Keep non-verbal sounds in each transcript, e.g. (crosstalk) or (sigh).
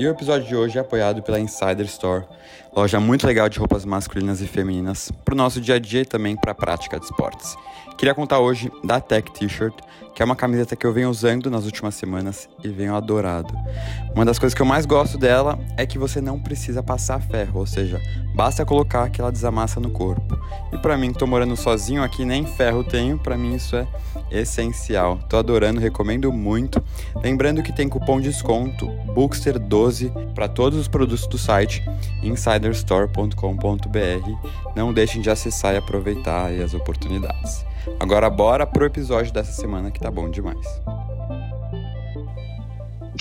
E o episódio de hoje é apoiado pela Insider Store, loja muito legal de roupas masculinas e femininas para o nosso dia a dia e também para a prática de esportes. Queria contar hoje da Tech T-shirt, que é uma camiseta que eu venho usando nas últimas semanas e venho adorado. Uma das coisas que eu mais gosto dela é que você não precisa passar ferro, ou seja, basta colocar que ela desamassa no corpo. E para mim, que tô morando sozinho aqui, nem ferro tenho, para mim isso é essencial. Tô adorando, recomendo muito. Lembrando que tem cupom de desconto Bookster12 para todos os produtos do site insiderstore.com.br. Não deixem de acessar e aproveitar as oportunidades. Agora bora pro episódio dessa semana que tá bom demais.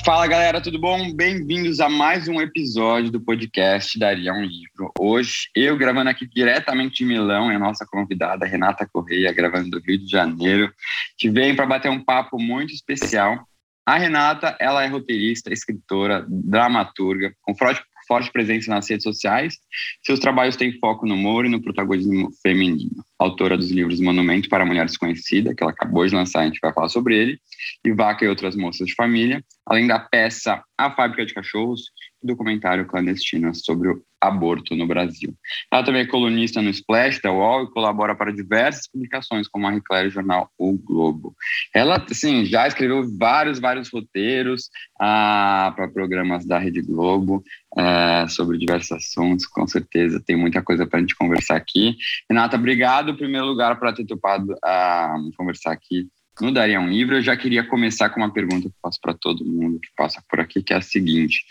Fala galera, tudo bom? Bem-vindos a mais um episódio do podcast Daria um Livro. Hoje, eu gravando aqui diretamente de Milão, é a nossa convidada Renata Correia, gravando do Rio de Janeiro, que vem para bater um papo muito especial. A Renata, ela é roteirista, escritora, dramaturga, com forte forte presença nas redes sociais. Seus trabalhos têm foco no humor e no protagonismo feminino. Autora dos livros Monumento para a Mulher Desconhecida, que ela acabou de lançar, a gente vai falar sobre ele, e Vaca e Outras Moças de Família, além da peça A Fábrica de Cachorros e documentário clandestino sobre o aborto no Brasil. Ela também é colunista no Splash, da UOL, e colabora para diversas publicações, como a Reclare Jornal O Globo. Ela, assim, já escreveu vários, vários roteiros ah, para programas da Rede Globo ah, sobre diversos assuntos, com certeza tem muita coisa para a gente conversar aqui. Renata, obrigado, em primeiro lugar, por ter topado ah, conversar aqui no Daria um Livro, eu já queria começar com uma pergunta que faço para todo mundo que passa por aqui, que é a seguinte: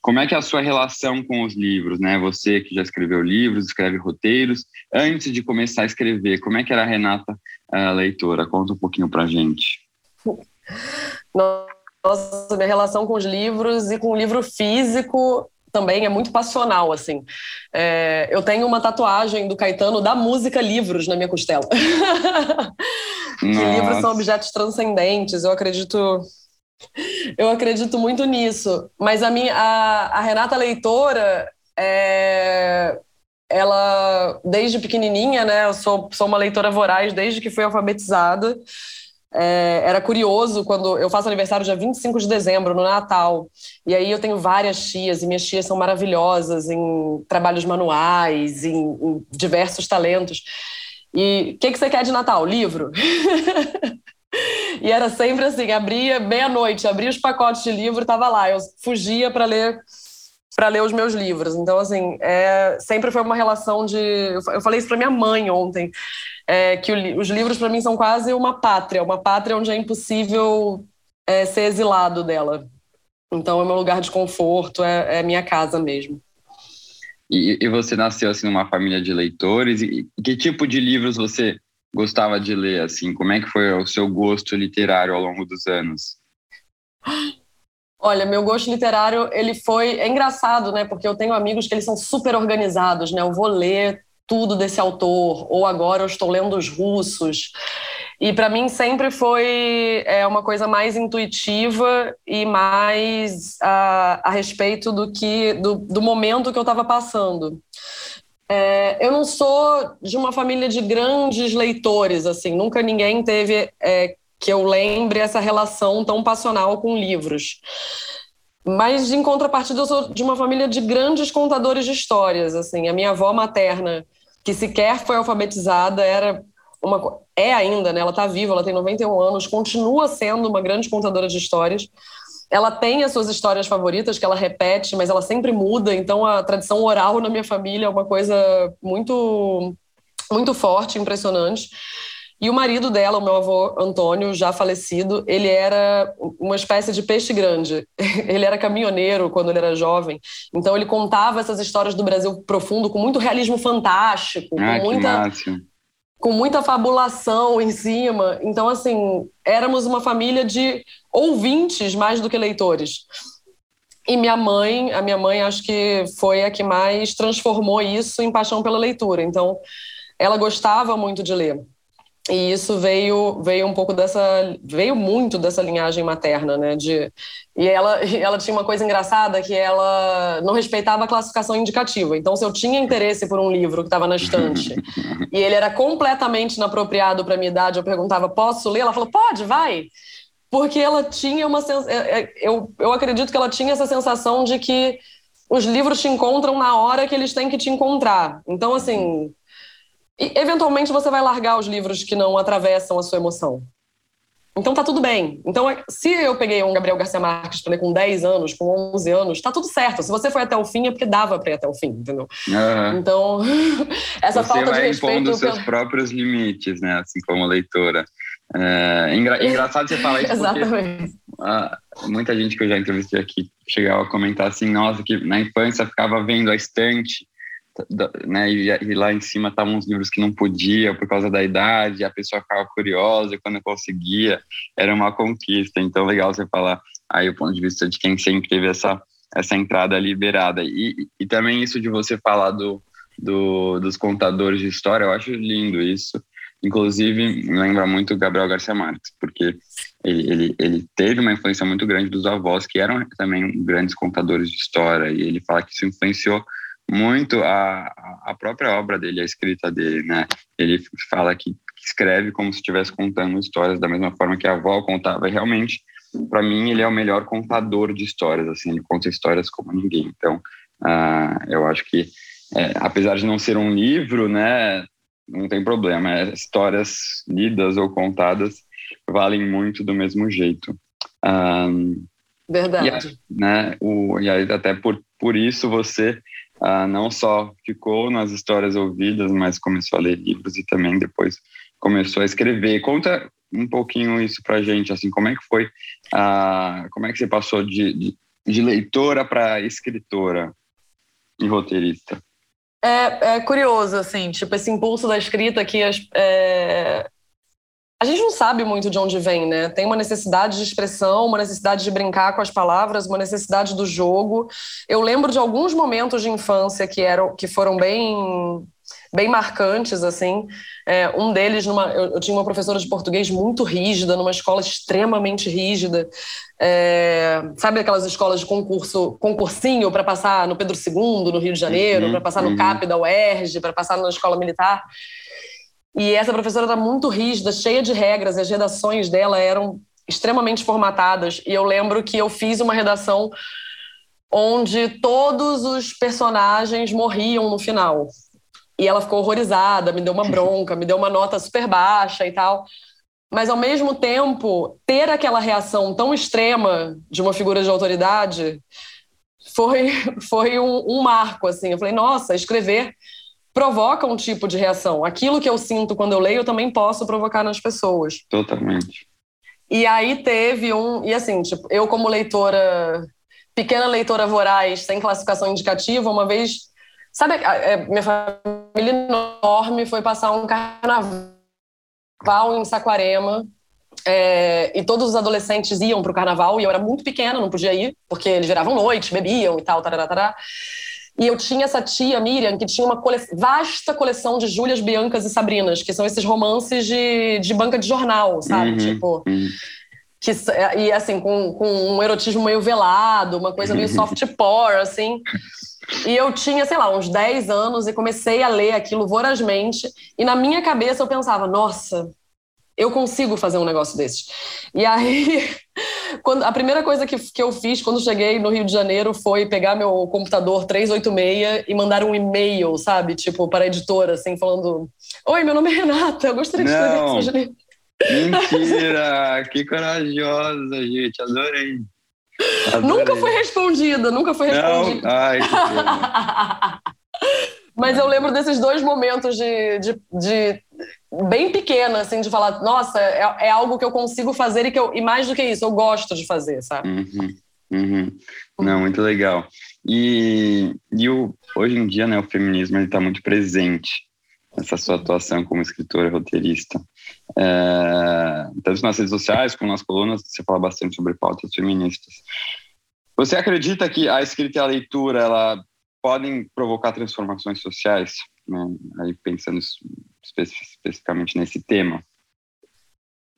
como é que é a sua relação com os livros, né? Você que já escreveu livros, escreve roteiros, antes de começar a escrever, como é que era a Renata a leitora? Conta um pouquinho para gente. Nossa, minha relação com os livros e com o livro físico também é muito passional, assim. É, eu tenho uma tatuagem do Caetano da música Livros na minha costela. (laughs) que livros são objetos transcendentes, eu acredito... Eu acredito muito nisso. Mas a minha, a, a Renata Leitora, é, ela, desde pequenininha, né, eu sou, sou uma leitora voraz desde que fui alfabetizada, é, era curioso quando eu faço aniversário dia 25 de dezembro, no Natal. E aí eu tenho várias tias, e minhas tias são maravilhosas em trabalhos manuais, em, em diversos talentos. E o que, que você quer de Natal? Livro? (laughs) e era sempre assim: abria meia-noite, abria os pacotes de livro, estava lá. Eu fugia para ler para ler os meus livros. Então, assim, é, sempre foi uma relação de. Eu falei isso para minha mãe ontem é, que o, os livros para mim são quase uma pátria, uma pátria onde é impossível é, ser exilado dela. Então é meu lugar de conforto, é, é minha casa mesmo. E, e, você nasceu assim numa família de leitores? E que tipo de livros você gostava de ler? Assim, como é que foi o seu gosto literário ao longo dos anos? Olha, meu gosto literário, ele foi... É engraçado, né? Porque eu tenho amigos que eles são super organizados, né? Eu vou ler tudo desse autor, ou agora eu estou lendo os russos. E para mim sempre foi é, uma coisa mais intuitiva e mais a, a respeito do que do, do momento que eu estava passando. É, eu não sou de uma família de grandes leitores, assim, nunca ninguém teve é, que eu lembre essa relação tão passional com livros. Mas, em contrapartida, eu sou de uma família de grandes contadores de histórias. Assim, a minha avó materna que sequer foi alfabetizada, era uma é ainda, né? Ela está viva, ela tem 91 anos, continua sendo uma grande contadora de histórias. Ela tem as suas histórias favoritas que ela repete, mas ela sempre muda. Então a tradição oral na minha família é uma coisa muito muito forte, impressionante. E o marido dela, o meu avô Antônio, já falecido, ele era uma espécie de peixe grande. (laughs) Ele era caminhoneiro quando ele era jovem. Então ele contava essas histórias do Brasil profundo com muito realismo fantástico, ah, com muita com muita fabulação em cima. Então assim, éramos uma família de ouvintes mais do que leitores. E minha mãe, a minha mãe acho que foi a que mais transformou isso em paixão pela leitura. Então, ela gostava muito de ler. E isso veio veio um pouco dessa veio muito dessa linhagem materna, né? De e ela (laughs) ela tinha uma coisa engraçada que ela não respeitava a classificação indicativa. Então, se eu tinha interesse por um livro que estava na estante (laughs) e ele era completamente inapropriado para minha idade, eu perguntava posso ler? Ela falou pode, vai, porque ela tinha uma é, é, eu eu acredito que ela tinha essa sensação de que os livros te encontram na hora que eles têm que te encontrar. Então, assim, e, eventualmente você vai largar os livros que não atravessam a sua emoção. Então tá tudo bem. Então, é, se eu peguei um Gabriel Garcia Marques para ler com 10 anos, com 11 anos, tá tudo certo. Se você foi até o fim, é porque dava para ir até o fim, entendeu? Uhum. Então, (laughs) essa você falta de respeito... Você vai impondo seus próprios limites, né? Assim como leitora. É engra... (laughs) engraçado você falar isso Exatamente. Uh, muita gente que eu já entrevistei aqui chegava a comentar assim, nossa, que na infância ficava vendo a estante né, e, e, lá em cima estavam uns livros que não podia por causa da idade, a pessoa ficava curiosa quando conseguia, era uma conquista. Então, legal você falar aí o ponto de vista de quem sempre teve essa, essa entrada liberada. E, e também isso de você falar do, do, dos contadores de história, eu acho lindo isso. Inclusive, me lembra muito Gabriel Garcia Marques, porque ele, ele, ele teve uma influência muito grande dos avós, que eram também grandes contadores de história, e ele fala que isso influenciou muito a, a própria obra dele, a escrita dele, né? Ele fala que escreve como se estivesse contando histórias da mesma forma que a avó contava. E realmente, para mim, ele é o melhor contador de histórias. Assim, ele conta histórias como ninguém. Então, uh, eu acho que, é, apesar de não ser um livro, né, não tem problema. É, histórias lidas ou contadas valem muito do mesmo jeito. Um, Verdade. E, né, o, e aí, até por, por isso você ah, não só ficou nas histórias ouvidas, mas começou a ler livros e também depois começou a escrever. Conta um pouquinho isso para gente, assim, como é que foi, ah, como é que você passou de, de, de leitora para escritora e roteirista? É, é, curioso, assim, tipo, esse impulso da escrita que as, é, a gente não sabe muito de onde vem, né? Tem uma necessidade de expressão, uma necessidade de brincar com as palavras, uma necessidade do jogo. Eu lembro de alguns momentos de infância que eram que foram bem bem marcantes assim. É, um deles, numa, eu, eu, tinha uma professora de português muito rígida, numa escola extremamente rígida. É, sabe aquelas escolas de concurso, concursinho para passar no Pedro II, no Rio de Janeiro, uhum, para passar no uhum. CAP da UERJ, para passar na escola militar? E essa professora era muito rígida, cheia de regras, e as redações dela eram extremamente formatadas. E eu lembro que eu fiz uma redação onde todos os personagens morriam no final. E ela ficou horrorizada, me deu uma (laughs) bronca, me deu uma nota super baixa e tal. Mas, ao mesmo tempo, ter aquela reação tão extrema de uma figura de autoridade foi, (laughs) foi um, um marco. Assim. Eu falei, nossa, escrever provoca um tipo de reação. Aquilo que eu sinto quando eu leio, eu também posso provocar nas pessoas. Totalmente. E aí teve um. E assim, tipo, eu, como leitora, pequena leitora voraz, sem classificação indicativa, uma vez. Sabe, é, minha família enorme foi passar um carnaval em Saquarema. É, e todos os adolescentes iam para o carnaval e eu era muito pequena, não podia ir, porque eles viravam noite, bebiam e tal, tarará, tarará. E eu tinha essa tia, Miriam, que tinha uma cole... vasta coleção de Júlias, Biancas e Sabrinas, que são esses romances de, de banca de jornal, sabe? Uhum, tipo. Uhum. Que, e assim, com, com um erotismo meio velado, uma coisa meio soft porn, assim. E eu tinha, sei lá, uns 10 anos e comecei a ler aquilo vorazmente. E na minha cabeça eu pensava, nossa, eu consigo fazer um negócio desses. E aí, (laughs) quando, a primeira coisa que, que eu fiz quando cheguei no Rio de Janeiro foi pegar meu computador 386 e mandar um e-mail, sabe? Tipo, para a editora, assim, falando: Oi, meu nome é Renata, eu gostaria de escrever Não. seja Mentira! que corajosa, gente, adorei. adorei. Nunca foi respondida, nunca foi respondida. Não? Ai, que (laughs) Mas eu lembro desses dois momentos de, de, de bem pequena, assim, de falar, nossa, é, é, algo que eu consigo fazer e que eu, e mais do que isso, eu gosto de fazer, sabe? Uhum, uhum. Não, muito legal. E, e o, hoje em dia, né, o feminismo está muito presente nessa sua atuação como escritora e roteirista. É, tanto nas redes sociais como nas colunas, você fala bastante sobre pautas feministas. Você acredita que a escrita e a leitura ela podem provocar transformações sociais? Né? Aí pensando especificamente nesse tema.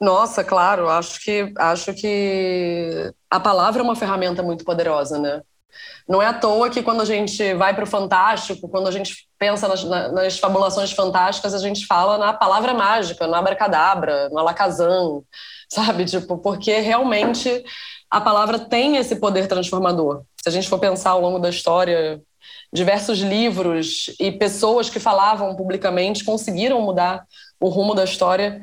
Nossa, claro, acho que acho que a palavra é uma ferramenta muito poderosa, né? Não é à toa que quando a gente vai para o fantástico, quando a gente pensa nas, nas, fabulações fantásticas, a gente fala na palavra mágica, no abracadabra, no alakazam, sabe? Tipo, porque realmente a palavra tem esse poder transformador. Se a gente for pensar ao longo da história, diversos livros e pessoas que falavam publicamente conseguiram mudar o rumo da história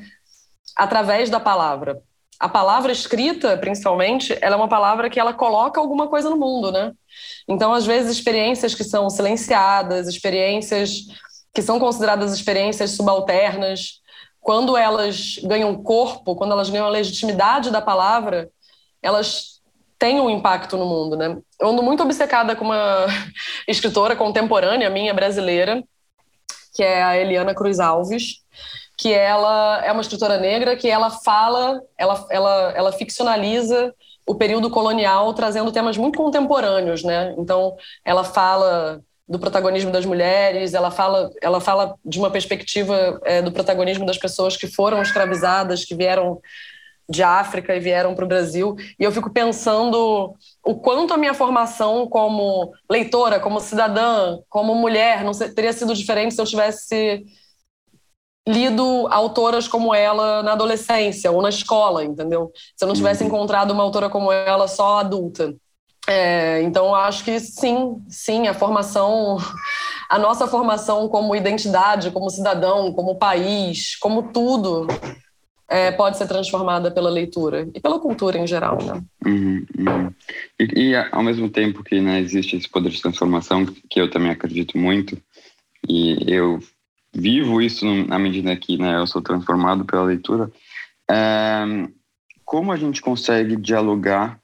através da palavra. A palavra escrita, principalmente, ela é uma palavra que ela coloca alguma coisa no mundo, né? Então, às vezes, experiências que são silenciadas, experiências que são consideradas experiências subalternas, quando elas ganham corpo, quando elas ganham a legitimidade da palavra, elas têm um impacto no mundo, né? Eu ando muito obcecada com uma (laughs) escritora contemporânea minha brasileira, que é a Eliana Cruz Alves, que ela é uma escritora negra que ela fala, ela, ela, ela ficcionaliza o período colonial trazendo temas muito contemporâneos, né? Então, ela fala do protagonismo das mulheres, ela fala, ela fala de uma perspectiva é, do protagonismo das pessoas que foram escravizadas, que vieram de África e vieram para o Brasil. E eu fico pensando o quanto a minha formação como leitora, como cidadã, como mulher, não sei, teria sido diferente se eu tivesse lido autoras como ela na adolescência ou na escola, entendeu? Se eu não tivesse uhum. encontrado uma autora como ela só adulta. É, então, acho que sim, sim, a formação, (laughs) a nossa formação como identidade, como cidadão, como país, como tudo, é, pode ser transformada pela leitura e pela cultura em geral, né? Uhum, uhum. E, e, ao mesmo tempo que né, existe esse poder de transformação, que eu também acredito muito, e eu vivo isso na medida que né, eu sou transformado pela leitura. É, como a gente consegue dialogar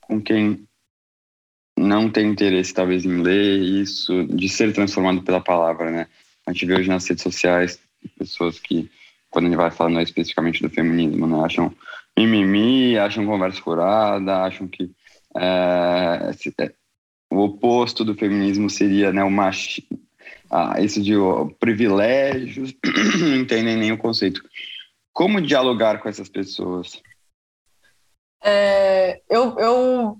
com quem não tem interesse, talvez, em ler isso, de ser transformado pela palavra, né? A gente vê hoje nas redes sociais pessoas que, quando a gente vai falando especificamente do feminismo, né, acham mimimi, acham conversa furada, acham que é, é, o oposto do feminismo seria né, o machismo ah, isso de oh, privilégios, (clears throat) não entendem nem o conceito. Como dialogar com essas pessoas? É, eu, eu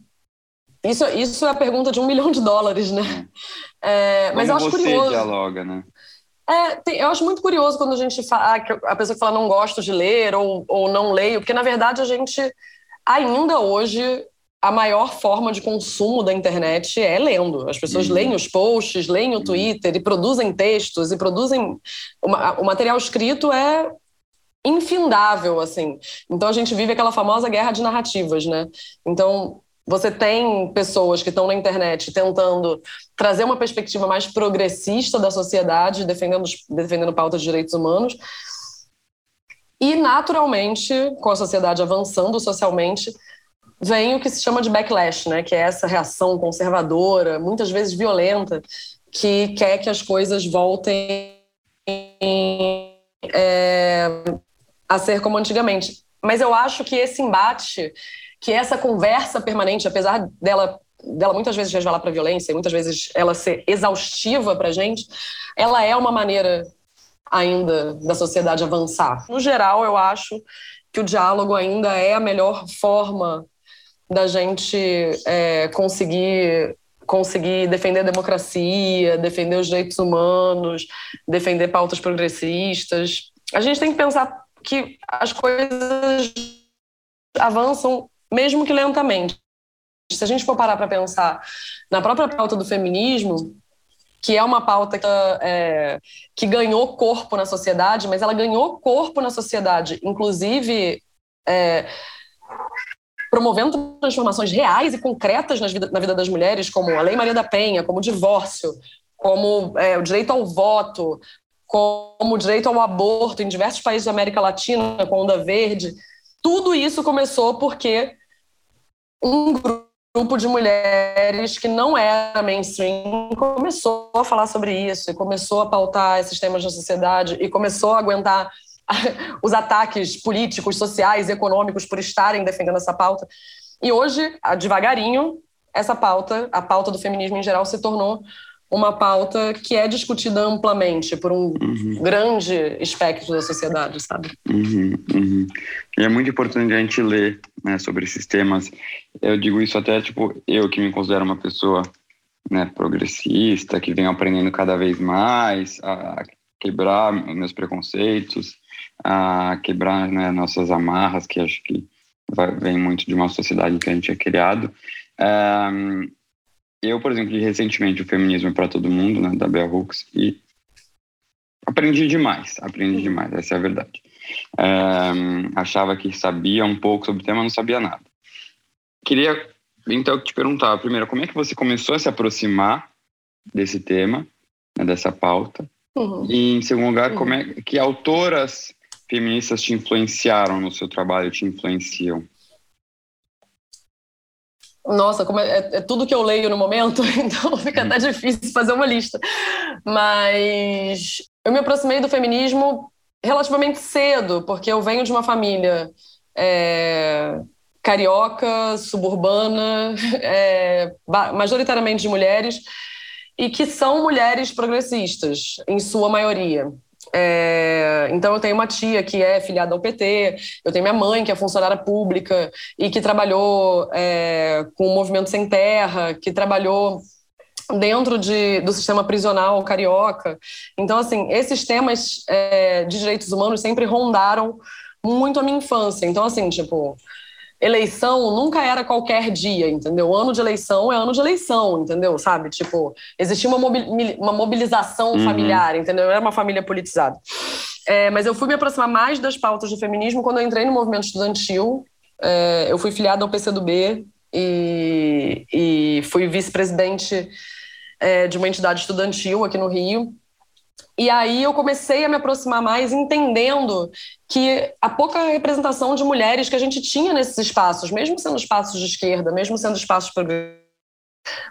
isso, isso é a pergunta de um milhão de dólares, né? É, mas eu acho você curioso. dialoga, né? É, tem, eu acho muito curioso quando a gente fala, ah, a pessoa que fala não gosto de ler ou, ou não leio, porque na verdade a gente ainda hoje a maior forma de consumo da internet é lendo. As pessoas uhum. leem os posts, leem o uhum. Twitter e produzem textos e produzem. Uma, o material escrito é infindável, assim. Então a gente vive aquela famosa guerra de narrativas, né? Então você tem pessoas que estão na internet tentando trazer uma perspectiva mais progressista da sociedade, defendendo, defendendo pautas de direitos humanos. E, naturalmente, com a sociedade avançando socialmente, vem o que se chama de backlash, né? Que é essa reação conservadora, muitas vezes violenta, que quer que as coisas voltem é, a ser como antigamente. Mas eu acho que esse embate, que essa conversa permanente, apesar dela dela muitas vezes resvalar para violência, muitas vezes ela ser exaustiva para gente, ela é uma maneira ainda da sociedade avançar. No geral, eu acho que o diálogo ainda é a melhor forma da gente é, conseguir conseguir defender a democracia, defender os direitos humanos, defender pautas progressistas. A gente tem que pensar que as coisas avançam mesmo que lentamente. Se a gente for parar para pensar na própria pauta do feminismo, que é uma pauta que, é, que ganhou corpo na sociedade, mas ela ganhou corpo na sociedade, inclusive é, promovendo transformações reais e concretas na vida, na vida das mulheres, como a Lei Maria da Penha, como o divórcio, como é, o direito ao voto, como o direito ao aborto em diversos países da América Latina, com Onda Verde. Tudo isso começou porque um grupo de mulheres que não era mainstream começou a falar sobre isso e começou a pautar esses temas na sociedade e começou a aguentar (laughs) os ataques políticos, sociais, econômicos por estarem defendendo essa pauta. E hoje, devagarinho, essa pauta, a pauta do feminismo em geral, se tornou uma pauta que é discutida amplamente por um uhum. grande espectro da sociedade, sabe? Uhum, uhum. E é muito importante a gente ler né, sobre esses temas. Eu digo isso até, tipo, eu que me considero uma pessoa né, progressista, que venho aprendendo cada vez mais a quebrar meus preconceitos, a quebrar né, nossas amarras, que acho que vem muito de uma sociedade que a gente é criado. Um, eu, por exemplo, li recentemente o Feminismo para Todo Mundo, né, da Bell Hooks, e aprendi demais, aprendi demais, essa é a verdade. Um, achava que sabia um pouco sobre o tema, não sabia nada. Queria, então, te perguntar, primeiro, como é que você começou a se aproximar desse tema, né, dessa pauta? Uhum. E, em segundo lugar, uhum. como é que autoras feministas te influenciaram no seu trabalho, te influenciam? Nossa, como é, é, tudo que eu leio no momento, (laughs) então fica até uhum. difícil fazer uma lista. Mas eu me aproximei do feminismo relativamente cedo, porque eu venho de uma família é, carioca, suburbana, (laughs) é, majoritariamente de mulheres, e que são mulheres progressistas, em sua maioria. É, então, eu tenho uma tia que é filiada ao PT, eu tenho minha mãe que é funcionária pública e que trabalhou é, com o Movimento Sem Terra, que trabalhou dentro de, do sistema prisional carioca. Então, assim, esses temas é, de direitos humanos sempre rondaram muito a minha infância. Então, assim, tipo, eleição nunca era qualquer dia, entendeu? Ano de eleição é ano de eleição, entendeu? Sabe? Tipo, existia uma, uma mobilização uhum. familiar, entendeu? Era uma família politizada. É, mas eu fui me aproximar mais das pautas do feminismo quando eu entrei no movimento estudantil. É, eu fui filiada ao PCdoB e, e fui vice-presidente é, de uma entidade estudantil aqui no Rio. E aí eu comecei a me aproximar mais, entendendo que a pouca representação de mulheres que a gente tinha nesses espaços, mesmo sendo espaços de esquerda, mesmo sendo espaços.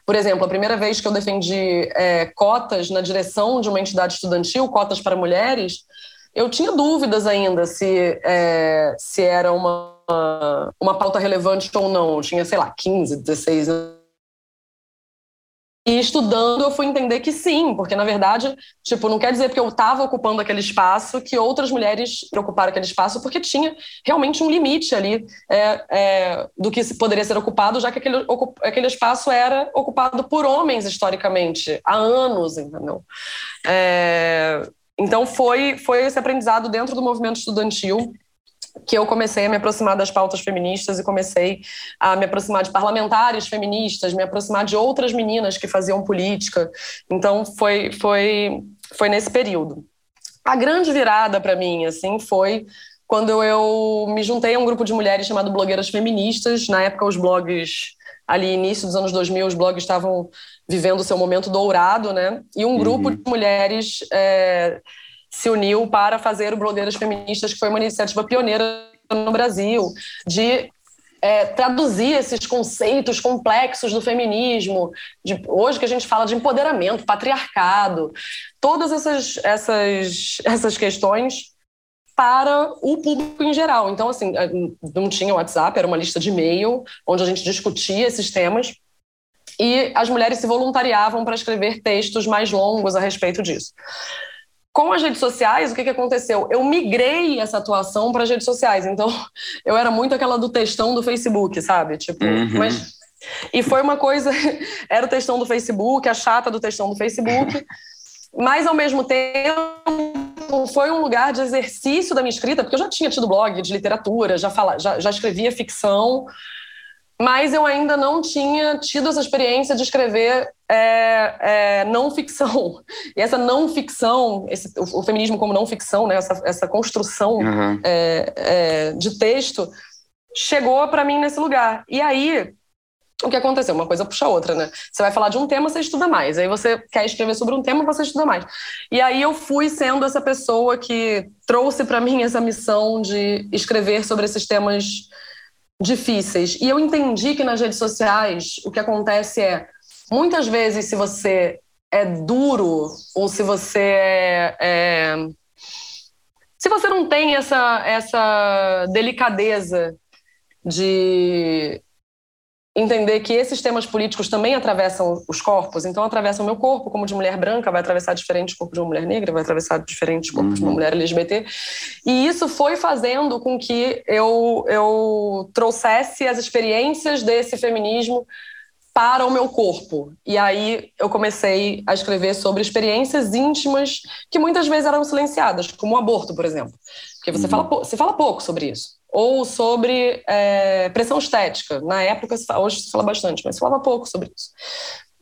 Por exemplo, a primeira vez que eu defendi é, cotas na direção de uma entidade estudantil, cotas para mulheres, eu tinha dúvidas ainda se, é, se era uma, uma pauta relevante ou não. Eu tinha, sei lá, 15, 16 anos e estudando, eu fui entender que sim, porque na verdade, tipo, não quer dizer que eu estava ocupando aquele espaço que outras mulheres ocuparam aquele espaço, porque tinha realmente um limite ali é, é, do que poderia ser ocupado, já que aquele, aquele espaço era ocupado por homens historicamente, há anos, entendeu? É, então foi, foi esse aprendizado dentro do movimento estudantil que eu comecei a me aproximar das pautas feministas e comecei a me aproximar de parlamentares feministas, me aproximar de outras meninas que faziam política. Então foi foi foi nesse período. A grande virada para mim assim foi quando eu me juntei a um grupo de mulheres chamado Blogueiras Feministas. Na época os blogs ali início dos anos 2000 os blogs estavam vivendo o seu momento dourado, né? E um grupo uhum. de mulheres é, se uniu para fazer o Blogueiras Feministas, que foi uma iniciativa pioneira no Brasil, de é, traduzir esses conceitos complexos do feminismo, de, hoje que a gente fala de empoderamento, patriarcado, todas essas, essas, essas questões para o público em geral. Então, assim, é, não tinha WhatsApp, era uma lista de e-mail onde a gente discutia esses temas e as mulheres se voluntariavam para escrever textos mais longos a respeito disso com as redes sociais, o que, que aconteceu? Eu migrei essa atuação para as redes sociais. Então, (laughs) eu era muito aquela do textão do Facebook, sabe? Tipo, uhum. mas. E foi uma coisa. (laughs) Era o textão do Facebook, a chata do textão do Facebook. mas, ao mesmo tempo, foi um lugar de exercício da minha escrita, porque eu já tinha tido blog de literatura, já, fala, já, já escrevia ficção mas eu ainda não tinha tido essa experiência de escrever é, é, não ficção. E essa não ficção, esse, o, o, feminismo como não ficção, né, essa, essa construção uhum. é, de texto, chegou para mim nesse lugar. E aí, o que aconteceu? Uma coisa puxa a outra, né? Você vai falar de um tema, você estuda mais. Aí você quer escrever sobre um tema, você estuda mais. E aí eu fui sendo essa pessoa que trouxe para mim essa missão de escrever sobre esses temas difíceis. E eu entendi que nas redes sociais o que acontece é, muitas vezes, se você é duro ou se você é, é se você não tem essa, essa delicadeza de entender que esses temas políticos também atravessam os corpos, então atravessam o meu corpo, como de mulher branca, vai atravessar diferentes corpos de uma mulher negra, vai atravessar diferentes corpos uhum. de uma uhum. mulher LGBT. E isso foi fazendo com que eu, eu trouxesse as experiências desse feminismo para o meu corpo. E aí eu comecei a escrever sobre experiências íntimas que muitas vezes eram silenciadas, como o aborto, por exemplo. Porque você, uhum. fala, você fala pouco sobre isso ou sobre é, pressão estética. Na época, hoje se fala bastante, mas se falava pouco sobre isso.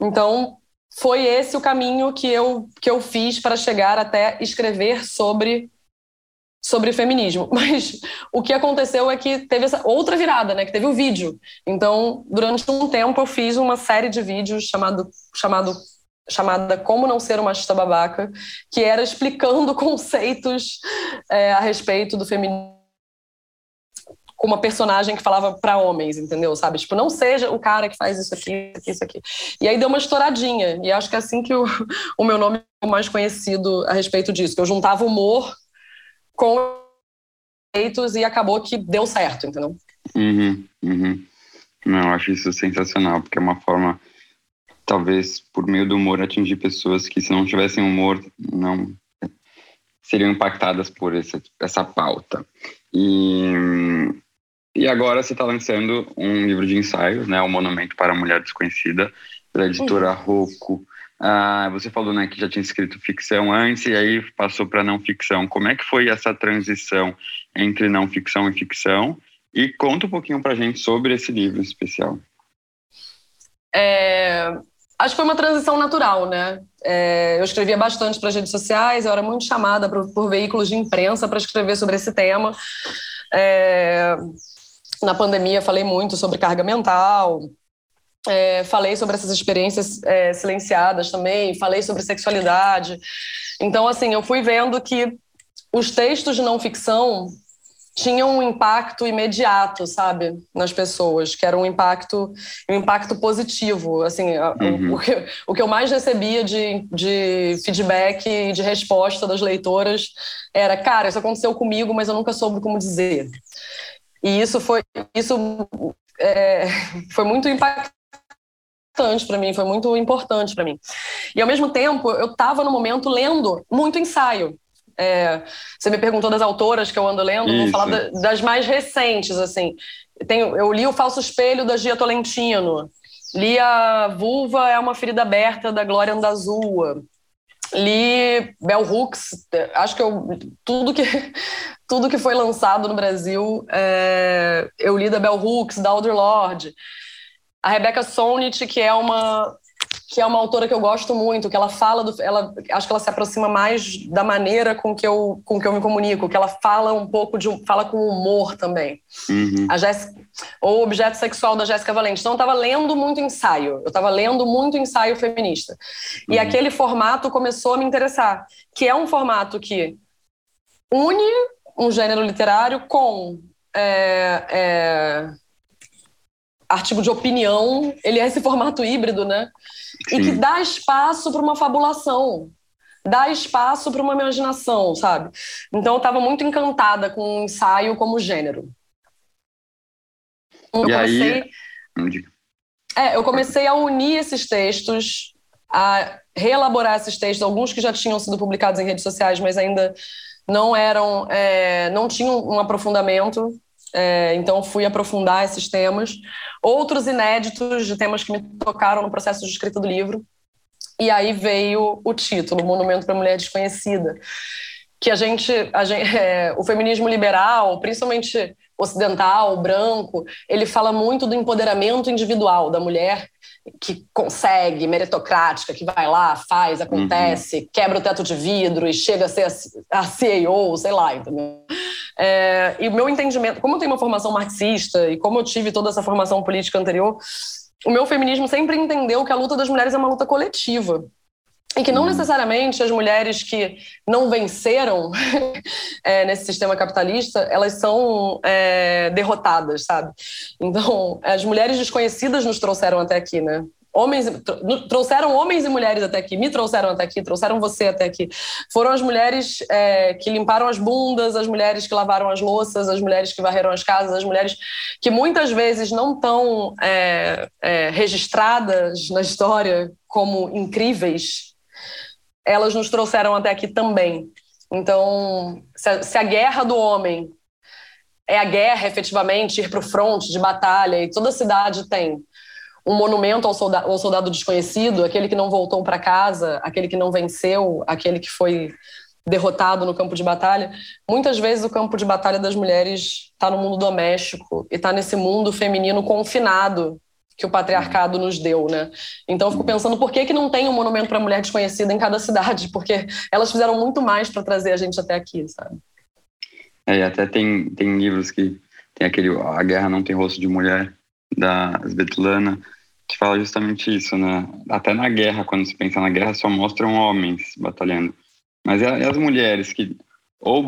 Então, foi esse o caminho que eu, que eu fiz para chegar até escrever sobre sobre feminismo. (laughs) Mas o que aconteceu é que teve essa outra virada, né? Que teve o vídeo. Então, durante um tempo, eu fiz uma série de vídeos chamado, chamado chamada Como Não Ser uma Machista Babaca, que era explicando (laughs) conceitos é, a respeito do feminismo uma personagem que falava para homens, entendeu? Sabe? Tipo, não seja o cara que faz isso aqui, isso aqui, E aí deu uma estouradinha. E acho que é assim que o, (laughs) o meu nome é mais conhecido a respeito disso. Que eu juntava humor com feitos e acabou que deu certo, entendeu? Uhum, uhum. Não, eu acho isso sensacional, porque é uma forma, talvez, por meio do humor, atingir pessoas que, se não tivessem humor, não seriam impactadas por essa, essa pauta. E e agora você está lançando um livro de ensaios, né, O Monumento para a Mulher Desconhecida, da editora uhum. Rocco. Ah, você falou né, que já tinha escrito ficção antes e aí passou para não ficção. Como é que foi essa transição entre não ficção e ficção? E conta um pouquinho para a gente sobre esse livro especial. É, acho que foi uma transição natural, né? É, eu escrevia bastante para as redes sociais, eu era muito chamada por, por veículos de imprensa para escrever sobre esse tema. É, na pandemia falei muito sobre carga mental, é, falei sobre essas experiências é, silenciadas também, falei sobre sexualidade. Então, assim, eu fui vendo que os textos de não ficção tinham um impacto imediato, sabe, nas pessoas, que era um impacto, um impacto positivo. Assim, uhum. o, que, o, que, eu mais recebia de, de feedback e de resposta das leitoras era, cara, isso aconteceu comigo, mas eu nunca soube como dizer. E isso foi, isso, é, foi muito impactante para mim, foi muito importante para mim. E ao mesmo tempo, eu estava no momento lendo muito ensaio. É, você me perguntou das autoras que eu ando lendo, Isso. vou falar da, das mais recentes, assim. Tenho, eu li o Falso Espelho da Gia Tolentino, li a Vulva é uma ferida aberta da Glória Andazua, li Bell Hooks, acho que eu, tudo que tudo que foi lançado no Brasil, é, eu li da Bell Hooks, da Audre Lorde, a Rebecca Solnit, que é uma que é uma autora que eu gosto muito, que ela fala do, ela acho que ela se aproxima mais da maneira com que eu com que eu me comunico, que ela fala um pouco de fala com humor também. Uhum. A Jéssica, o objeto sexual da Jéssica Valente. Então eu estava lendo muito ensaio, eu estava lendo muito ensaio feminista. Uhum. E aquele formato começou a me interessar, que é um formato que une um gênero literário com é, é, artigo de opinião, ele é esse formato híbrido, né? Sim. E que dá espaço para uma fabulação, dá espaço para uma imaginação, sabe? Então eu estava muito encantada com o ensaio como gênero. Eu e comecei, aí... é, eu comecei a unir esses textos, a reelaborar esses textos, alguns que já tinham sido publicados em redes sociais, mas ainda não eram, é, não tinham um aprofundamento, é, então fui aprofundar esses temas. Outros inéditos de temas que me tocaram no processo de escrita do livro. E aí veio o título, Monumento para a Mulher Desconhecida, que a gente, a gente (laughs) é, o feminismo liberal, principalmente ocidental, branco, ele fala muito do empoderamento individual da mulher que consegue, meritocrática, que vai lá, faz, acontece, uhum. quebra o teto de vidro e chega a ser a CEO, sei lá, entendeu? É, e o meu entendimento, como eu tenho uma formação marxista e como eu tive toda essa formação política anterior, o meu feminismo sempre entendeu que a luta das mulheres é uma luta coletiva. E que não uhum. necessariamente as mulheres que não venceram (laughs) é, nesse sistema capitalista, elas são é, derrotadas, sabe? Então, as mulheres desconhecidas nos trouxeram até aqui, né? homens trouxeram homens e mulheres até aqui, me trouxeram até aqui, trouxeram você até aqui. Foram as mulheres é, que limparam as bundas, as mulheres que lavaram as louças, as mulheres que varreram as casas, as mulheres que muitas vezes não estão é, é, registradas na história como incríveis. Elas nos trouxeram até aqui também. Então, se a, se a guerra do homem é a guerra, efetivamente, ir para o fronte de batalha, e toda cidade tem um monumento ao ao soldado desconhecido, aquele que não voltou para casa, aquele que não venceu, aquele que foi derrotado no campo de batalha. Muitas vezes o campo de batalha das mulheres está no mundo doméstico e está nesse mundo feminino confinado que o patriarcado nos deu, né? Então eu fico pensando por que, que não tem um monumento para mulher desconhecida em cada cidade, porque elas fizeram muito mais para trazer a gente até aqui, sabe? É, e até tem, tem livros que tem aquele A Guerra Não Tem Rosto de Mulher, da Svetlana, que fala justamente isso, né? Até na guerra, quando se pensa na guerra, só mostram homens batalhando. Mas e as mulheres que ou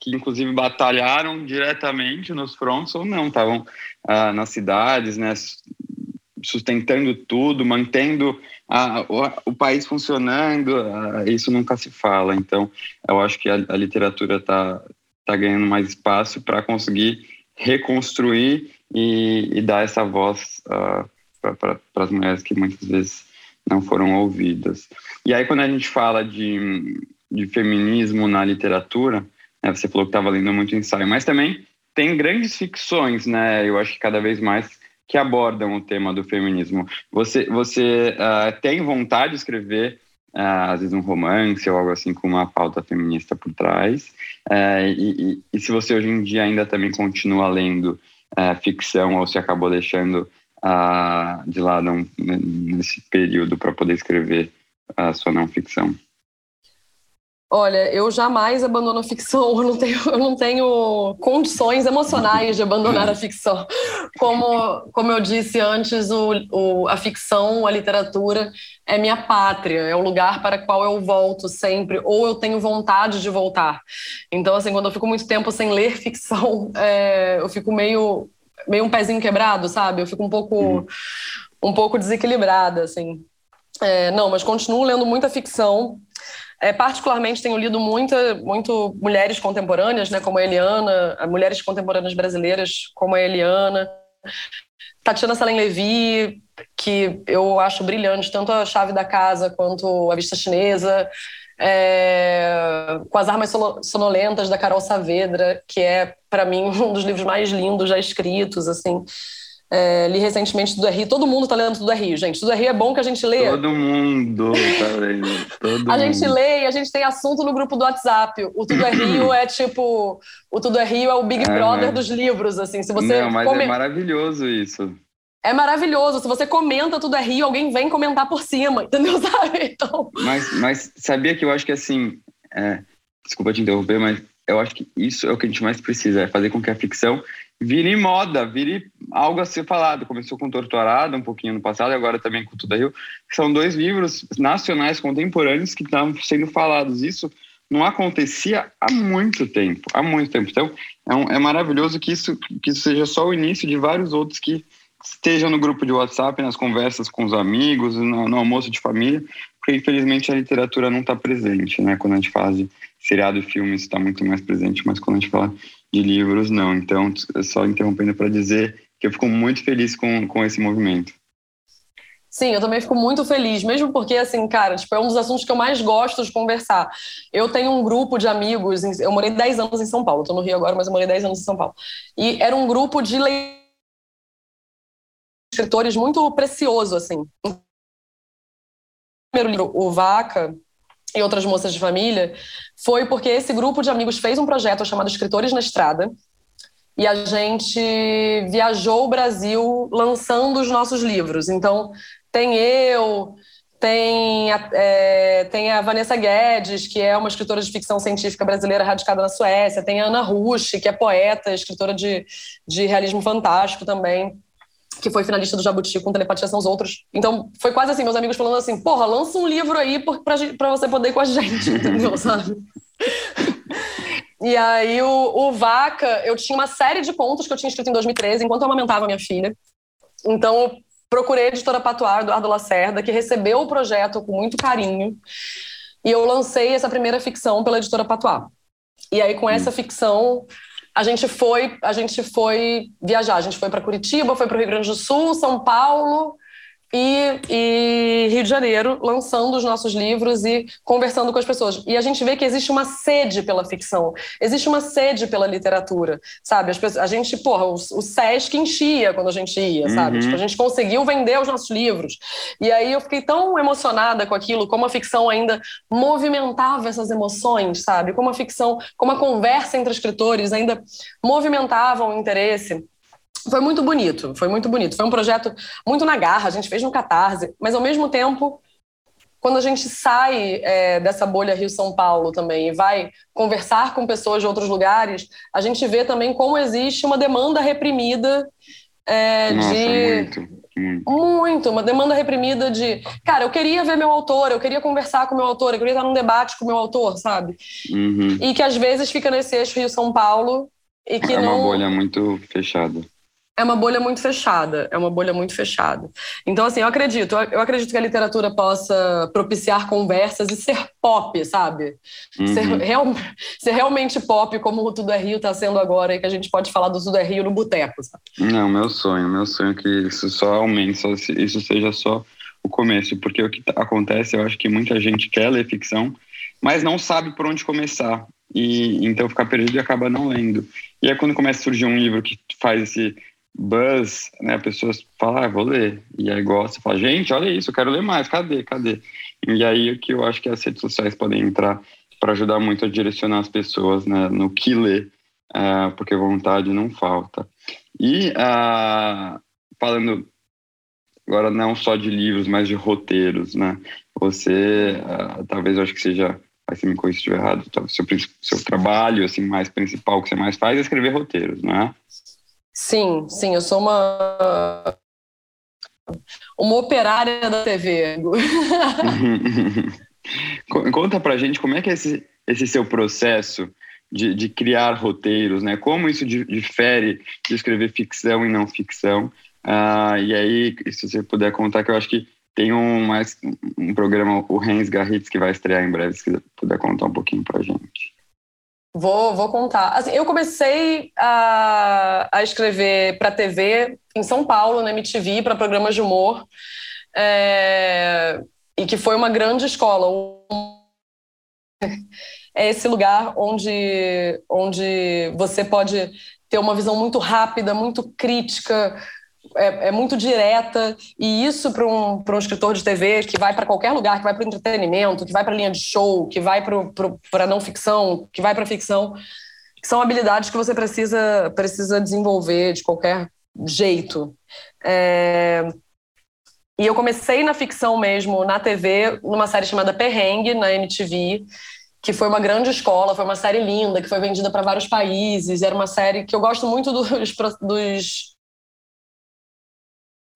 que inclusive batalharam diretamente nos fronts ou não, estavam ah, nas cidades, né, sustentando tudo, mantendo a, o, o, país funcionando, ah, isso nunca se fala. Então, eu acho que a, a literatura está tá ganhando mais espaço para conseguir reconstruir e, e, dar essa voz uh, para as mulheres que muitas vezes não foram ouvidas. E aí, quando a gente fala de, de feminismo na literatura, né, você falou que estava lendo muito ensaio, mas também tem grandes ficções, né? Eu acho que cada vez mais que abordam o tema do feminismo. Você, você uh, tem vontade de escrever uh, às vezes um romance ou algo assim com uma pauta feminista por trás. Uh, e, e, e, se você hoje em dia ainda também continua lendo ficção ou se acabou deixando de lado um, nesse período para poder escrever a sua não ficção. Olha, eu jamais abandono a ficção, eu não tenho, eu não tenho condições emocionais de abandonar a ficção. Como, como eu disse antes, o, o, a ficção, a literatura é minha pátria, é o lugar para o qual eu volto sempre, ou eu tenho vontade de voltar. Então, assim, quando eu fico muito tempo sem ler ficção, (laughs) é, eu fico meio, meio um pezinho quebrado, sabe? Eu fico um pouco, uhum. um pouco desequilibrada, assim. É, não, mas continuo lendo muita ficção. É, particularmente tenho lido muita, muito mulheres contemporâneas, né, como a Eliana, mulheres contemporâneas brasileiras como a Eliana, Tatiana Salem Levi, que eu acho brilhante, tanto a Chave da Casa quanto a Vista Chinesa, é, com as Armas Sonolentas da Carol Saavedra, que é para mim (laughs) um dos livros mais lindos já escritos, assim. É, li recentemente Tudo é Rio. Todo mundo tá lendo Tudo é Rio, gente. Tudo é Rio é bom que a gente lê. Todo mundo tá lendo. Todo a mundo. gente lê e a gente tem assunto no grupo do WhatsApp. O Tudo é Rio é tipo... O Tudo é Rio é o Big é, Brother mas... dos livros, assim. Se você Não, mas come... é maravilhoso isso. É maravilhoso. Se você comenta Tudo é Rio, alguém vem comentar por cima, entendeu? (laughs) Sabe? Então... Mas, mas sabia que eu acho que, assim... É... Desculpa te interromper, mas eu acho que isso é o que a gente mais precisa. É fazer com que a ficção vire moda, vire algo a ser falado. Começou com Torturada um pouquinho no passado, agora também com Tudo Rio, são dois livros nacionais contemporâneos que estão sendo falados. Isso não acontecia há muito tempo, há muito tempo. Então, é, um, é maravilhoso que isso, que isso seja só o início de vários outros que estejam no grupo de WhatsApp, nas conversas com os amigos, no, no almoço de família, porque infelizmente a literatura não está presente, né? Quando a gente de seriado e filmes está muito mais presente, mas quando a gente fala de livros, não. Então, só interrompendo para dizer que eu fico muito feliz com, com esse movimento. Sim, eu também fico muito feliz, mesmo porque, assim, cara, tipo, é um dos assuntos que eu mais gosto de conversar. Eu tenho um grupo de amigos, eu morei 10 anos em São Paulo, estou no Rio agora, mas eu morei 10 anos em São Paulo. E era um grupo de escritores muito precioso, assim. O primeiro livro, O Vaca, e outras moças de família, foi porque esse grupo de amigos fez um projeto chamado Escritores na Estrada, e a gente viajou o Brasil lançando os nossos livros. Então, tem eu, tem a, é, tem a Vanessa Guedes, que é uma escritora de ficção científica brasileira radicada na Suécia, tem a Ana Rush, que é poeta, escritora de, de realismo fantástico também que foi finalista do Jabuti com Telepatia São os Outros. Então, foi quase assim, meus amigos falando assim, porra, lança um livro aí pra, pra você poder ir com a (laughs) gente, entendeu, sabe? e aí, o, o Vaca, eu tinha uma série de contos que eu tinha escrito em 2013, enquanto eu amamentava minha filha. Então, procurei a editora Patuar, Eduardo Lacerda, que recebeu o projeto com muito carinho, e eu lancei essa primeira ficção pela editora Patuar. E aí, com essa ficção, a gente foi, a gente foi viajar. A gente foi para Curitiba, foi para o Rio Grande do Sul, São Paulo e, e, Rio de Janeiro, lançando os nossos livros e conversando com as pessoas. E a gente vê que existe uma sede pela ficção, existe uma sede pela literatura, sabe? Pessoas, a gente, porra, o, o, Sesc enchia quando a gente ia, sabe? Uhum. Tipo, a gente conseguiu vender os nossos livros. E aí eu fiquei tão emocionada com aquilo, como a ficção ainda movimentava essas emoções, sabe? Como a ficção, como a conversa entre escritores ainda movimentava o interesse. Foi muito bonito, foi muito bonito. Foi um projeto muito na garra, a gente fez no Catarse, mas ao mesmo tempo, quando a gente sai é, dessa bolha Rio-São Paulo também e vai conversar com pessoas de outros lugares, a gente vê também como existe uma demanda reprimida é, Nossa, de. Muito. Muito. muito, uma demanda reprimida de, cara, eu queria ver meu autor, eu queria conversar com meu autor, eu queria estar num debate com meu autor, sabe? Uhum. E que às vezes fica nesse eixo Rio-São Paulo e que é não. uma bolha muito fechada é uma bolha muito fechada, é uma bolha muito fechada. Então, assim, eu acredito, eu acredito que a literatura possa propiciar conversas e ser pop, sabe? Uhum. Ser, real, ser, realmente pop, como o Tudo é Rio está sendo agora, e que a gente pode falar do Tudo é Rio no boteco, sabe? Não, meu sonho, meu sonho é que isso só aumente, só, isso seja só o começo, porque o que acontece, eu acho que muita gente quer ler ficção, mas não sabe por onde começar, e então fica perdido e acaba não lendo. E aí quando começa a surgir um livro que faz esse buzz, né? A pessoa fala, ah, vou ler. E aí gosta, fala, gente, olha isso, eu quero ler mais, cadê, cadê? E aí o que eu acho que as redes sociais podem entrar para ajudar muito a direcionar as pessoas né, no que ler, uh, porque vontade não falta. E uh, falando agora não só de livros, mas de roteiros, né? Você, uh, talvez eu acho que seja, vai ser me corrija se estiver errado, seu, seu trabalho assim mais principal que você mais faz é escrever roteiros, não é? Sim, sim, eu sou uma uma operária da TV. (laughs) (laughs) Conta pra gente como é que é esse, esse seu processo de, de criar roteiros, né? Como isso difere de escrever ficção e não ficção. Ah, e aí, se você puder contar, que eu acho que tem um, mais, um programa, o Hans Garritz, que vai estrear em breve, se você puder contar um pouquinho pra gente. Vou, vou contar. Assim, eu comecei a, a escrever para TV em São Paulo, na MTV, para programas de humor, é, e que foi uma grande escola. É esse lugar onde, onde você pode ter uma visão muito rápida, muito crítica, é, é, muito direta, e isso para um, um escritor de TV que vai para qualquer lugar, que vai para o entretenimento, que vai para a linha de show, que vai para não ficção, que vai para a ficção, são habilidades que você precisa, precisa desenvolver de qualquer jeito. É... E eu comecei na ficção mesmo, na TV, numa série chamada Perrengue, na MTV, que foi uma grande escola, foi uma série linda, que foi vendida para vários países. Era uma série que eu gosto muito (laughs) dos, dos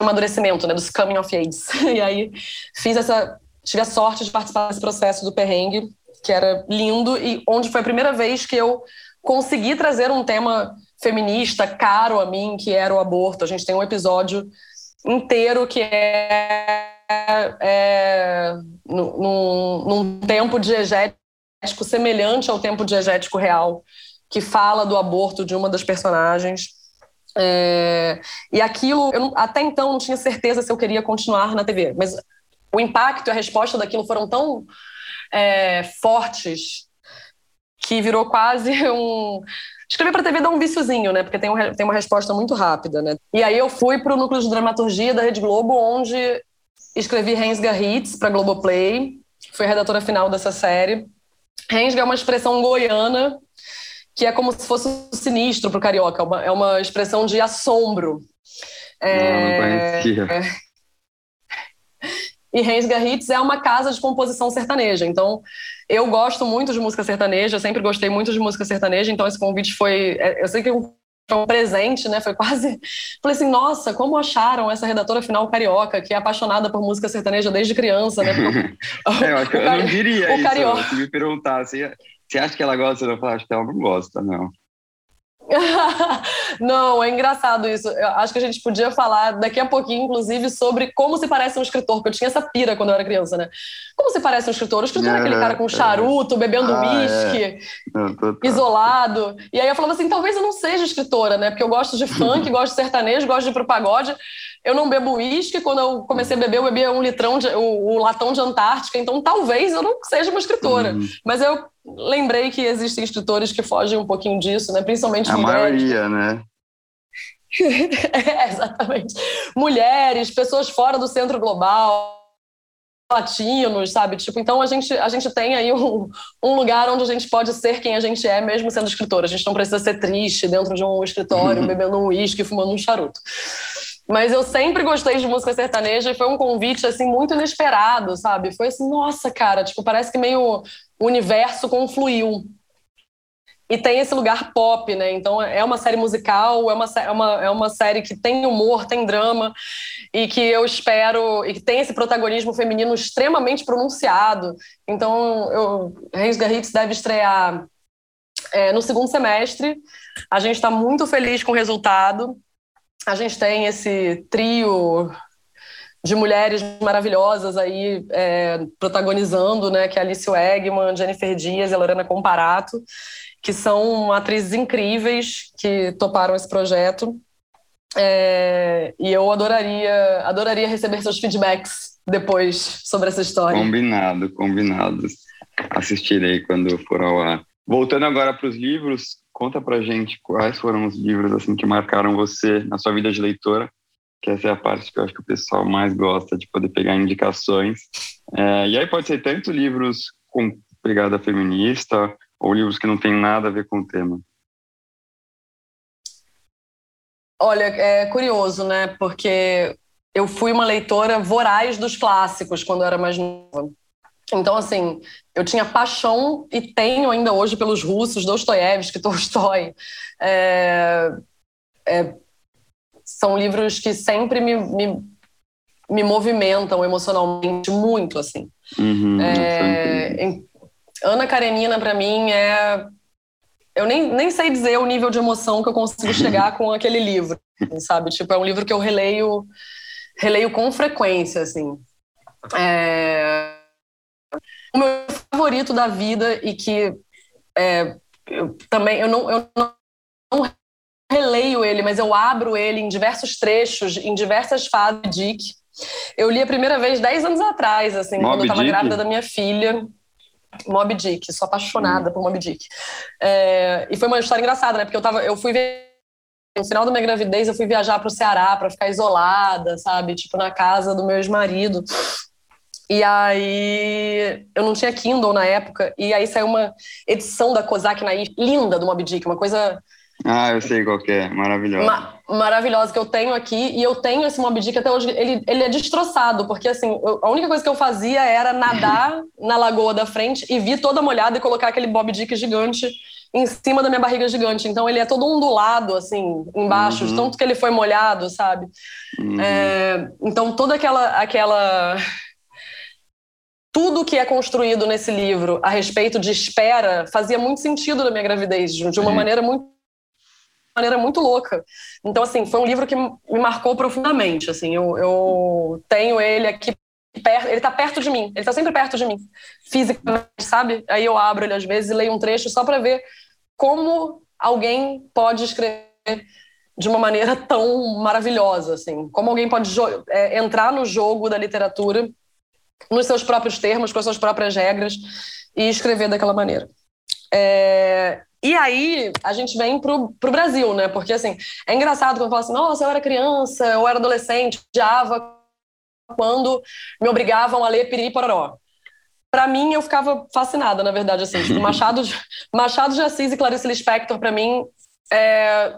amadurecimento, né, dos coming of age. (laughs) E aí fiz essa, tive a sorte de participar desse processo do perrengue, que era lindo e onde foi a primeira vez que eu consegui trazer um tema feminista caro a mim, que era o aborto. A gente tem um episódio inteiro que é, é num, num tempo diegético semelhante ao tempo diegético real, que fala do aborto de uma das personagens. É, e aquilo, eu até então não tinha certeza se eu queria continuar na TV, mas o impacto e a resposta daquilo foram tão é, fortes que virou quase (laughs) um. Escrever para TV dá um viciozinho, né? Porque tem, um, tem uma resposta muito rápida, né? E aí eu fui para o núcleo de dramaturgia da Rede Globo, onde escrevi Rensga Hits para Globoplay, fui redatora final dessa série. Rensga é uma expressão goiana que é como se fosse sinistro para o carioca, é uma, é uma expressão de assombro. É, não, não é... E Reis Garritz é uma casa de composição sertaneja. Então, eu gosto muito de música sertaneja, sempre gostei muito de música sertaneja, então esse convite foi. É, eu sei que foi um presente, né? Foi quase. (laughs) Falei assim, nossa, como acharam essa redatora final carioca, que é apaixonada por música sertaneja desde criança, né? (laughs) é, eu que eu não diria o isso. Carioca... Se me perguntasse, você acha que ela gosta? Eu falo, acho que ela não gosta, não. (laughs) Não, é engraçado isso. Eu acho que a gente podia falar daqui a pouquinho, inclusive, sobre como se parece um escritor, porque eu tinha essa pira quando eu era criança, né? Como se parece um escritor? O escritor é, é aquele cara com charuto, bebendo ah, uísque, é. isolado. E aí eu falava assim, talvez eu não seja escritora, né? Porque eu gosto de funk, (laughs) gosto de sertanejo, gosto de ir pro pagode. Eu não bebo uísque. Quando eu comecei a beber, eu bebia um litrão de, latão de Antártica. Então, talvez eu não seja uma escritora. Uhum. Mas eu lembrei que existem escritores que fogem um pouquinho disso, né? Principalmente a mulheres. maioria, né? (laughs) é, exatamente. Mulheres, pessoas fora do centro global, latinos, sabe? Tipo, então a gente, a gente tem aí um, um lugar onde a gente pode ser quem a gente é, mesmo sendo escritor. A gente não precisa ser triste dentro de um escritório, bebendo um uísque, fumando um charuto. Mas eu sempre gostei de música sertaneja e foi um convite, assim, muito inesperado, sabe? Foi assim, nossa, cara, tipo, parece que meio o universo confluiu. E tem esse lugar pop, né? Então é uma série musical, é uma, é uma, é uma série que tem humor, tem drama, e que eu espero, e que tem esse protagonismo feminino extremamente pronunciado. Então, eu, Reis Garritz deve estrear é, no segundo semestre. A gente está muito feliz com o resultado a gente tem esse trio de mulheres maravilhosas aí é, protagonizando, né, que é Alice Wegman, Jennifer Dias e Lorena Comparato, que são atrizes incríveis que toparam esse projeto. É, e eu adoraria, adoraria receber seus feedbacks depois sobre essa história. Combinado, combinado. Assistirei quando for ao ar. Voltando agora para os livros, Conta pra gente quais foram os livros assim que marcaram você na sua vida de leitora, que essa é a parte que eu acho que o pessoal mais gosta de poder pegar indicações. É, e aí pode ser tanto livros com pegada feminista ou livros que não tem nada a ver com o tema. Olha, é curioso, né? Porque eu fui uma leitora voraz dos clássicos quando eu era mais nova. Então, assim, eu tinha paixão e tenho ainda hoje pelos russos, Dostoiévski, Tolstói. É, é, são livros que sempre me, me, me, movimentam emocionalmente muito, assim. Uhum, é, Ana Karenina, para mim, é... Eu nem, nem sei dizer o nível de emoção que eu consigo chegar (laughs) com aquele livro, sabe? Tipo, é um livro que eu releio, releio com frequência, assim. É o meu favorito da vida e que é, eu também eu não, eu não releio ele, mas eu abro ele em diversos trechos, em diversas fases de Dick. Eu li a primeira vez 10 anos atrás, assim, Mob quando eu estava grávida da minha filha. Mob Dick, sou apaixonada hum. por Mob Dick. É, e foi uma história engraçada, né? Porque eu, tava, eu fui ver. No final da minha gravidez, eu fui viajar para o Ceará para ficar isolada, sabe? Tipo, na casa do meu ex-marido. E aí eu não tinha Kindle na época, e aí saiu uma edição da Kozak Naif, linda do Moby Dick, uma coisa. Ah, eu sei qual é, maravilhosa. Ma maravilhosa que eu tenho aqui, e eu tenho esse Moby Dick até hoje. Ele, ele é destroçado, porque assim, eu, a única coisa que eu fazia era nadar (laughs) na lagoa da frente e vir toda molhada e colocar aquele Moby Dick gigante em cima da minha barriga gigante. Então ele é todo ondulado, assim, embaixo, uhum. tanto que ele foi molhado, sabe? Uhum. É, então toda aquela. aquela (laughs) tudo que é construído nesse livro a respeito de espera fazia muito sentido na minha gravidez, de uma maneira muito maneira muito louca. Então, assim, foi um livro que me marcou profundamente, assim, eu, eu tenho ele aqui perto, ele está perto de mim, ele está sempre perto de mim, fisicamente, sabe? Aí eu abro ele às vezes e leio um trecho só para ver como alguém pode escrever de uma maneira (laughs) tão maravilhosa, assim, como alguém pode é, entrar no jogo da literatura nos seus próprios termos, com as suas próprias regras e escrever daquela maneira. É, e aí a gente vem pro, pro Brasil, né? Porque assim, é engraçado quando eu falo assim, nossa, eu era criança, eu era adolescente, odiava quando me obrigavam a ler Piri Pororó. Para mim, eu ficava fascinada, na verdade, assim, tipo, (laughs) Machado, Machado de Assis e Clarice Lispector, para mim, é,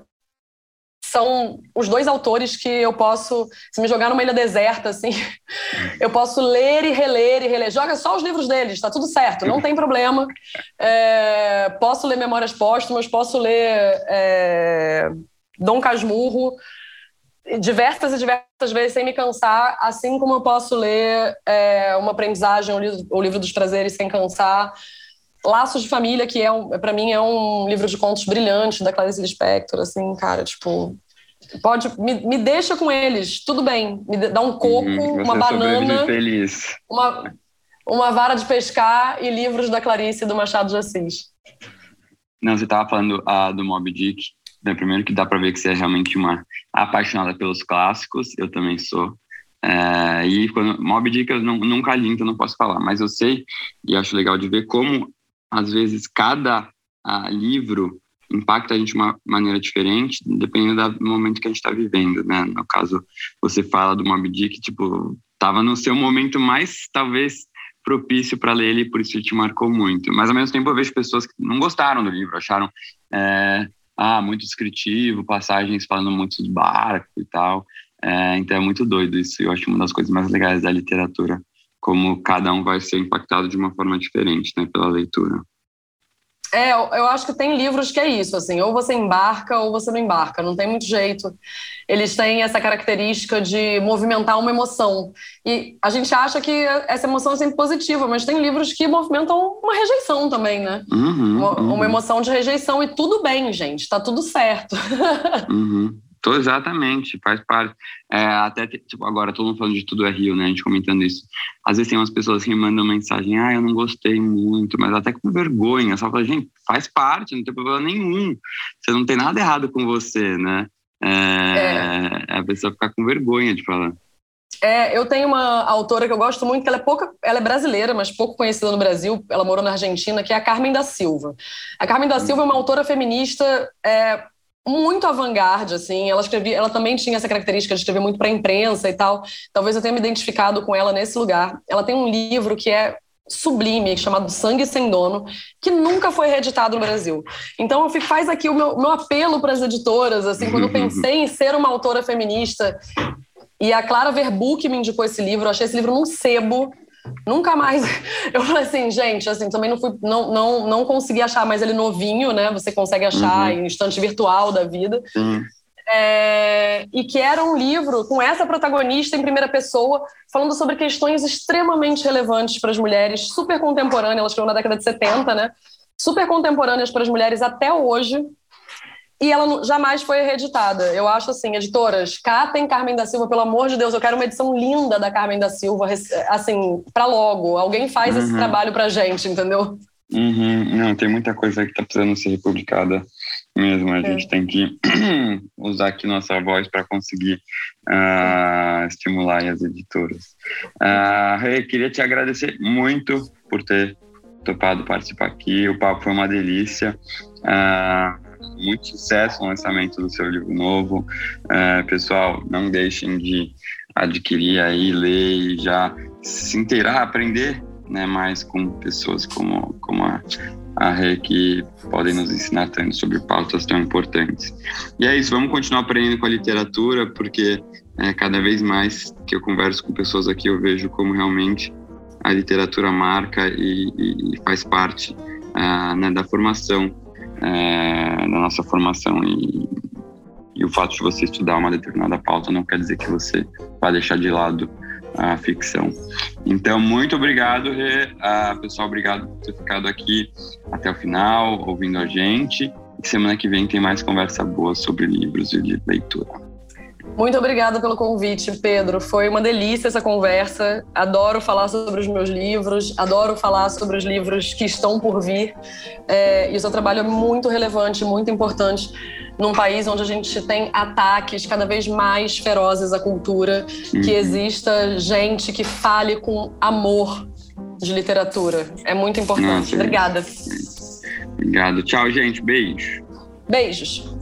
são os dois autores que eu posso, se me jogar numa ilha deserta, assim, (laughs) eu posso ler e reler e reler. Joga só os livros deles, tá tudo certo, não tem problema. É, posso ler Memórias Póstumas, posso ler é, Dom Casmurro, diversas e diversas vezes sem me cansar, assim como eu posso ler é, Uma Aprendizagem, o livro, o livro dos Prazeres, sem cansar. Laços de Família, que é um, para mim é um livro de contos brilhante da Clarice Lispector, assim, cara, tipo, pode me, me deixa com eles, tudo bem, me dá um coco, uhum, uma banana, feliz. uma uma vara de pescar e livros da Clarice do Machado de Assis. Não, você estava falando ah, do Moby Dick. Né? Primeiro que dá para ver que você é realmente uma apaixonada pelos clássicos. Eu também sou. É, e quando Moby Dick eu não, nunca li, então não posso falar. Mas eu sei e acho legal de ver como às vezes cada ah, livro impacta a gente de uma maneira diferente, dependendo do momento que a gente está vivendo, né? No caso, você fala do Moby Dick, tipo, tava no seu momento mais, talvez, propício para ler ele, por isso te marcou muito. Mas ao mesmo tempo eu vejo pessoas que não gostaram do livro, acharam é, ah, muito descritivo, passagens falando muito de barco e tal. É, então é muito doido isso. Eu acho uma das coisas mais legais da literatura, como cada um vai ser impactado de uma forma diferente, né, pela leitura. É, eu acho que tem livros que é isso, assim, ou você embarca ou você não embarca, não tem muito jeito. Eles têm essa característica de movimentar uma emoção. E a gente acha que essa emoção é sempre positiva, mas tem livros que movimentam uma rejeição também, né? Uhum, uma, uhum. uma, emoção de rejeição, e tudo bem, gente, tá tudo certo. (laughs) Uhum. Tô exatamente, faz parte. É, até, tipo, agora todo mundo falando de tudo é Rio, né? A gente comentando isso. Às vezes tem umas pessoas que me mandam mensagem, ah, eu não gostei muito, mas até com vergonha. Só fala, gente, faz parte, não tem problema nenhum. Você não tem nada errado com você, né? É, é. A pessoa ficar com vergonha de falar. É, eu tenho uma autora que eu gosto muito, que ela é pouca, ela é brasileira, mas pouco conhecida no Brasil. Ela morou na Argentina, que é a Carmen da Silva. A Carmen da Silva é uma autora feminista é, muito avant-garde, assim. Ela escrevia, ela também tinha essa característica de escrever muito para a imprensa e tal. Talvez eu tenha me identificado com ela nesse lugar. Ela tem um livro que é sublime, chamado Sangue Sem Dono, que nunca foi reeditado no Brasil. Então, eu faz aqui o meu, meu apelo para as editoras, assim, quando eu (laughs) pensei em ser uma autora feminista, e a Clara Verbuck me indicou esse livro, eu achei esse livro num sebo, Nunca mais. (laughs) Eu falei assim, gente, assim, também não fui, não, não, não consegui achar mais ele novinho, né? Você consegue achar uhum. em instante virtual da vida. Uhum. É, e que era um livro com essa protagonista em primeira pessoa, falando sobre questões extremamente relevantes para as mulheres, super contemporâneas, ela escreveu na década de 70, né? Super contemporâneas para as mulheres até hoje, e ela jamais foi reeditada. Eu acho assim, editoras, catem Carmen da Silva, pelo amor de Deus, eu quero uma edição linda da Carmen da Silva, assim, para logo. Alguém faz uhum. esse trabalho pra gente, entendeu? Uhum. Não, tem muita coisa que tá precisando ser republicada mesmo. A é. gente tem que (clears throat) usar aqui nossa voz para conseguir uh, estimular as editoras. Uh, hey, queria te agradecer muito por ter topado participar aqui. O papo foi uma delícia. Uh, muito sucesso no lançamento do seu livro novo. É, pessoal, não deixem de adquirir aí, ler e já se inteirar, aprender né, mais com pessoas como, como a, a Rê, que podem nos ensinar tanto sobre pautas tão importantes. E é isso, vamos continuar aprendendo com a literatura, porque é, cada vez mais que eu converso com pessoas aqui, eu vejo como realmente a literatura marca e, e, faz parte uh, né, da formação é, da nossa formação e, e o fato de você estudar uma determinada pauta não quer dizer que você vai deixar de lado a ficção. Então, muito obrigado, Rê. Ah, pessoal, obrigado por ter ficado aqui até o final, ouvindo a gente. E semana que vem tem mais conversa boa sobre livros e leitura. Muito obrigada pelo convite, Pedro. Foi uma delícia essa conversa. Adoro falar sobre os meus livros, adoro falar sobre os livros que estão por vir. É, e o seu trabalho é muito relevante, muito importante num país onde a gente tem ataques cada vez mais ferozes à cultura, uhum. que exista gente que fale com amor de literatura. É muito importante. Nossa, Obrigada. Obrigado. Tchau, gente. Beijo. Beijos.